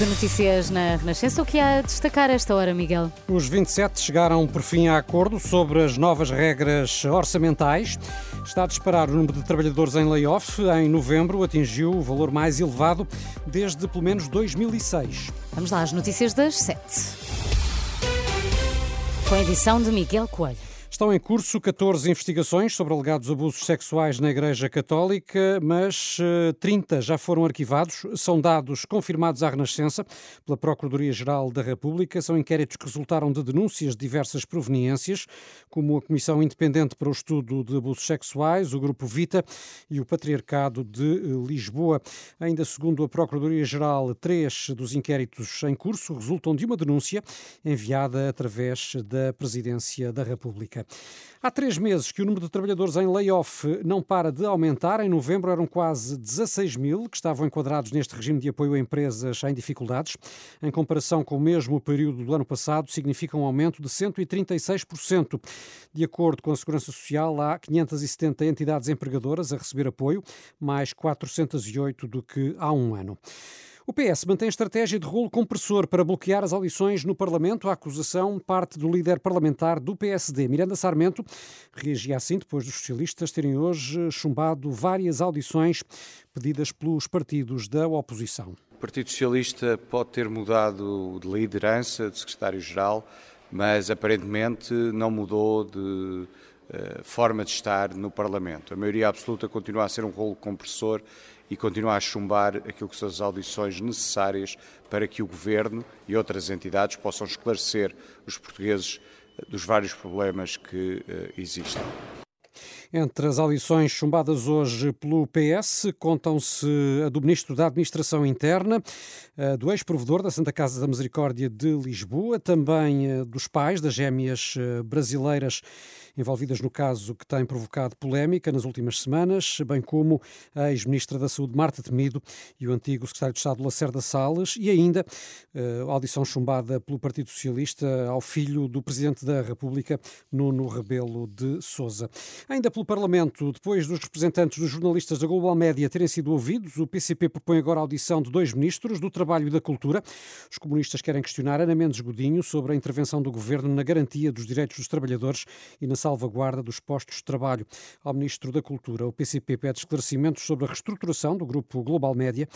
De notícias na Renascença. O que há a destacar esta hora, Miguel? Os 27 chegaram por fim a acordo sobre as novas regras orçamentais. Está a disparar o número de trabalhadores em layoff. Em novembro atingiu o valor mais elevado desde pelo menos 2006. Vamos lá, as notícias das 7. Com a edição de Miguel Coelho. Estão em curso 14 investigações sobre alegados abusos sexuais na Igreja Católica, mas 30 eh, já foram arquivados. São dados confirmados à Renascença pela Procuradoria-Geral da República. São inquéritos que resultaram de denúncias de diversas proveniências, como a Comissão Independente para o Estudo de Abusos Sexuais, o Grupo Vita e o Patriarcado de eh, Lisboa. Ainda segundo a Procuradoria-Geral, três dos inquéritos em curso resultam de uma denúncia enviada através da Presidência da República. Há três meses que o número de trabalhadores em layoff não para de aumentar. Em novembro eram quase 16 mil que estavam enquadrados neste regime de apoio a empresas em dificuldades. Em comparação com o mesmo período do ano passado, significa um aumento de 136%. De acordo com a Segurança Social, há 570 entidades empregadoras a receber apoio, mais 408 do que há um ano. O PS mantém estratégia de rolo compressor para bloquear as audições no Parlamento. A acusação parte do líder parlamentar do PSD, Miranda Sarmento, reagia assim depois dos socialistas terem hoje chumbado várias audições pedidas pelos partidos da oposição. O Partido Socialista pode ter mudado de liderança, de secretário-geral, mas aparentemente não mudou de uh, forma de estar no Parlamento. A maioria absoluta continua a ser um rolo compressor e continuar a chumbar aquilo que são as audições necessárias para que o Governo e outras entidades possam esclarecer os portugueses dos vários problemas que uh, existem. Entre as audições chumbadas hoje pelo PS, contam-se a do Ministro da Administração Interna, do ex-provedor da Santa Casa da Misericórdia de Lisboa, também dos pais das gêmeas eh, brasileiras envolvidas no caso que tem provocado polémica nas últimas semanas, bem como a ex-ministra da Saúde, Marta Temido, e o antigo secretário de Estado, Lacerda Salles, e ainda eh, a audição chumbada pelo Partido Socialista ao filho do Presidente da República, Nuno Rebelo de Sousa. Ainda pelo Parlamento, depois dos representantes dos jornalistas da Global Média terem sido ouvidos, o PCP propõe agora a audição de dois ministros do Trabalho e da Cultura. Os comunistas querem questionar Ana Mendes Godinho sobre a intervenção do governo na garantia dos direitos dos trabalhadores e na salvaguarda dos postos de trabalho. Ao Ministro da Cultura, o PCP pede esclarecimentos sobre a reestruturação do grupo Global Média,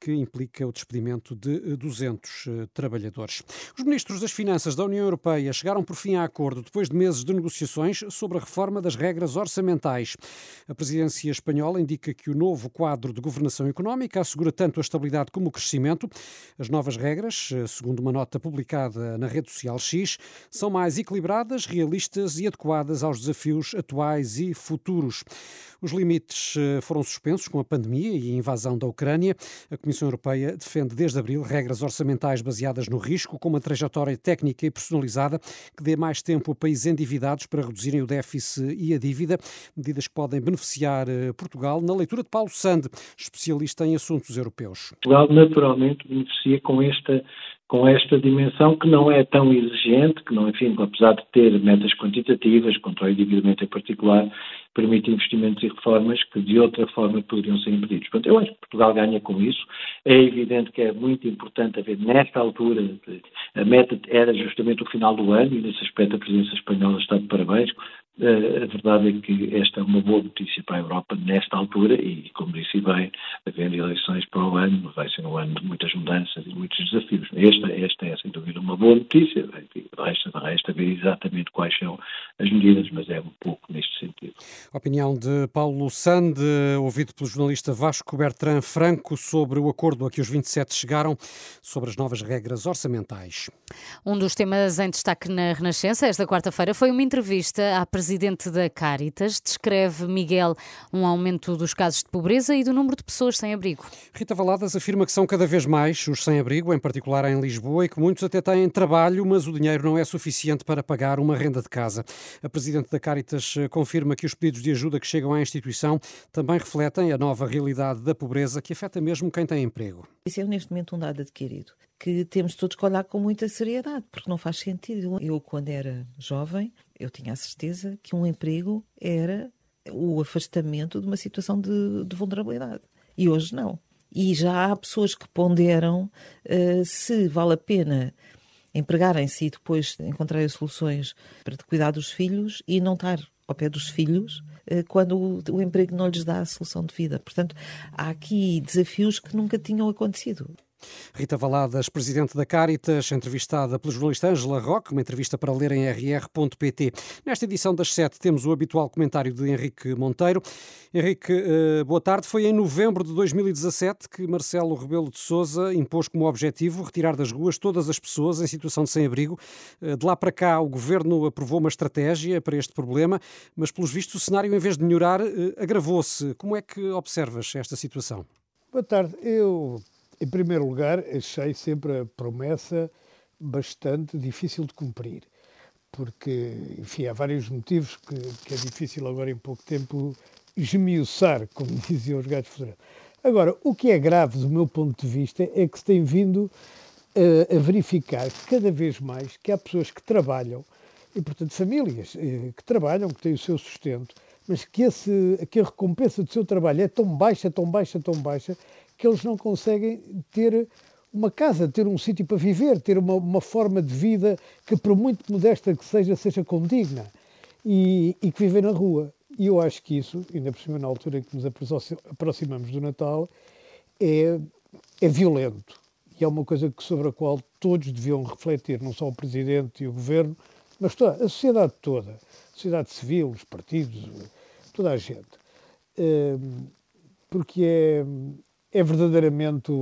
que implica o despedimento de 200 eh, trabalhadores. Os ministros das Finanças da União Europeia chegaram por fim a acordo depois de meses de negociações sobre a reforma das regras A presidência espanhola indica que o novo quadro de governação económica assegura tanto a estabilidade como o crescimento. As novas regras, segundo uma nota publicada na rede social X, são mais equilibradas, realistas e adequadas aos desafios atuais e futuros. Os limites eh, foram suspensos com a pandemia e a invasão da Ucrânia. A Comissão Europeia defende desde abril regras orçamentais baseadas no risco, com uma trajetória técnica e personalizada que dê mais tempo a países endividados para reduzirem o déficit e a dívida, medidas que podem beneficiar eh, Portugal. Na leitura de Paulo Sande, especialista em assuntos europeus. Portugal naturalmente beneficia com esta com esta dimensão que não é tão exigente, que não, enfim, apesar de ter metas quantitativas, controle de endividamento em particular, permite investimentos e reformas que de outra forma poderiam ser impedidos. Portanto, eu acho que Portugal ganha com isso. É evidente que é muito importante haver, nesta altura, a meta era justamente o final do ano e nesse aspecto a presidência espanhola está de parabéns, a verdade é que esta é uma boa notícia para a Europa nesta altura e, como disse bem, havendo eleições para o ano, vai ser um ano de muitas mudanças e muitos desafios. Esta, esta é, sem dúvida, uma boa notícia. Resta, resta ver exatamente quais são as medidas, mas é um pouco neste sentido. Opinião de Paulo Sande, ouvido pelo jornalista Vasco Bertrand Franco sobre o acordo a que os 27 chegaram sobre as novas regras orçamentais. Um dos temas em destaque na Renascença esta quarta-feira foi uma entrevista à presidente presidente da Caritas, descreve, Miguel, um aumento dos casos de pobreza e do número de pessoas sem abrigo. Rita Valadas afirma que são cada vez mais os sem abrigo, em particular em Lisboa, e que muitos até têm trabalho, mas o dinheiro não é suficiente para pagar uma renda de casa. A Presidente da Caritas eh, confirma que os pedidos de ajuda que chegam à instituição também refletem a nova realidade da pobreza que afeta mesmo quem tem emprego. Isso é neste momento um dado adquirido que temos todos que olhar com muita seriedade, porque não faz sentido. Eu, quando era jovem, eu tinha a certeza que um emprego era o afastamento de uma situação de, de vulnerabilidade. E hoje não. E já há pessoas que ponderam uh, se vale a pena empregarem-se e depois encontrarem soluções para cuidar dos filhos e não estar ao pé dos filhos uh, quando o, o emprego não lhes dá a solução de vida. Portanto, há aqui desafios que nunca tinham acontecido. Rita Valadas, presidente da Caritas, entrevistada pela jornalista Angela Roque, uma entrevista para ler em rr.pt. Nesta edição das sete temos o habitual comentário de Henrique Monteiro. Henrique, eh, boa tarde. Foi em novembro de 2017 que Marcelo Rebelo de Sousa impôs como objetivo retirar das ruas todas as pessoas em situação de sem-abrigo. Eh, de lá para cá, o governo aprovou uma estratégia para este problema, mas pelos vistos o cenário, em vez de melhorar, eh, agravou-se. Como é que observas esta situação? Boa tarde. Eu em primeiro lugar, achei sempre a promessa bastante difícil de cumprir, porque, enfim, há vários motivos que, que é difícil agora em pouco tempo esmiuçar, como diziam os gatos federados. Agora, o que é grave do meu ponto de vista é que se tem vindo a, a verificar cada vez mais que há pessoas que trabalham, e portanto famílias eh, que trabalham, que têm o seu sustento, mas que, esse, que a recompensa do seu trabalho é tão baixa, tão baixa, tão baixa, que eles não conseguem ter uma casa, ter um sítio para viver, ter uma, uma, forma de vida que, por muito modesta que seja, seja condigna e, e que viver na rua. E eu acho que isso, ainda por cima na altura em que nos aproximamos do Natal, é, é violento. E é uma coisa sobre a qual todos deviam refletir, não só o Presidente e o Governo, mas toda, a sociedade toda, a sociedade civil, os partidos, toda a gente. Hum, porque é, é verdadeiramente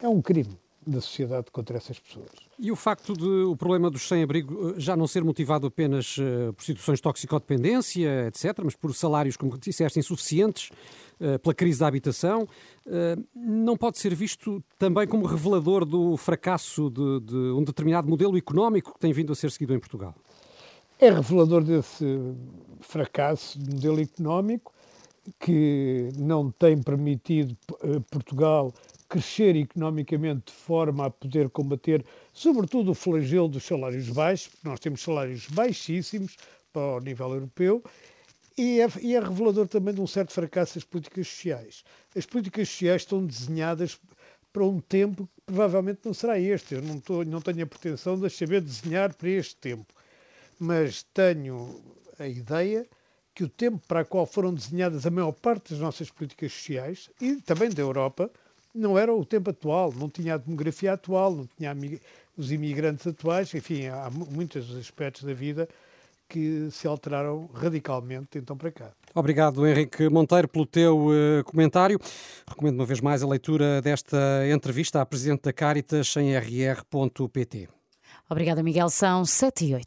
é um crime da sociedade contra essas pessoas. E o facto de o problema dos sem-abrigo eh, já não ser motivado apenas uh, por situações de toxicodependência, etc., mas por salários, como disseste, insuficientes, uh, pela crise da habitação, não pode ser visto também como revelador do fracasso de, de, um determinado modelo económico que tem vindo a ser seguido em Portugal? É revelador desse fracasso de modelo económico que não tem permitido eh, Portugal crescer economicamente de forma a poder combater, sobretudo, o flagelo dos salários baixos, porque nós temos salários baixíssimos para o nível europeu, e é, e é, revelador também de um certo fracasso das políticas sociais. As políticas sociais estão desenhadas para um tempo que provavelmente não será este. Eu não, não tenho a pretensão de saber desenhar para este tempo, mas tenho a ideia que o tempo para o qual foram desenhadas a maior parte das nossas políticas sociais e também da Europa não era o tempo atual, não tinha a demografia atual, não tinha os imigrantes atuais, enfim, há muitos aspectos da vida que se alteraram radicalmente então para cá. Obrigado, Henrique Monteiro, pelo teu uh, comentário. Recomendo uma vez mais a leitura desta entrevista à Presidente da Caritas em rr.pt. Obrigada, Miguel. São 7 e 8.